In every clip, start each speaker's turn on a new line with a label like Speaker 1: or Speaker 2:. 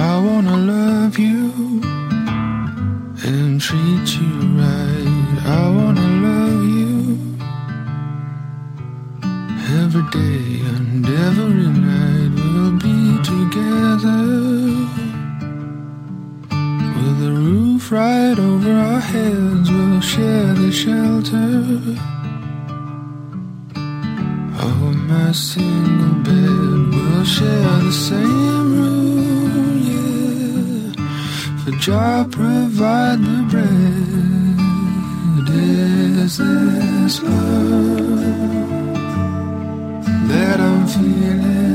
Speaker 1: I wanna love you and treat you right. I wanna love you every day and every night. We'll be together with a roof right over our heads. We'll share the shelter my single bed. We'll share the same Jah provide the bread. Is this love that I'm feeling?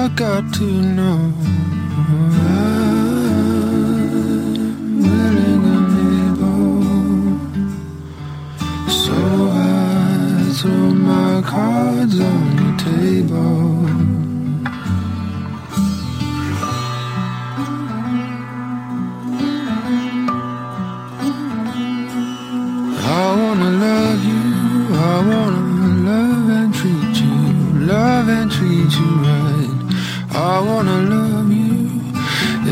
Speaker 1: I got to know. I'm able. So I throw my cards on the table. I wanna love you, I wanna love and treat you, love and treat you right. I wanna love you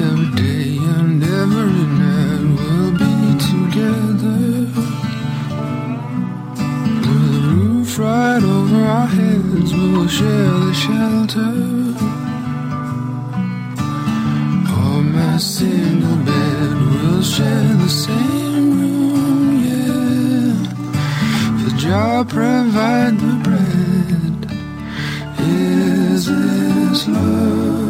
Speaker 1: every day and every night. We'll be together with a roof right over our heads. We'll share the shelter of my single bed. We'll share the same room, yeah. The Jah provide the is love?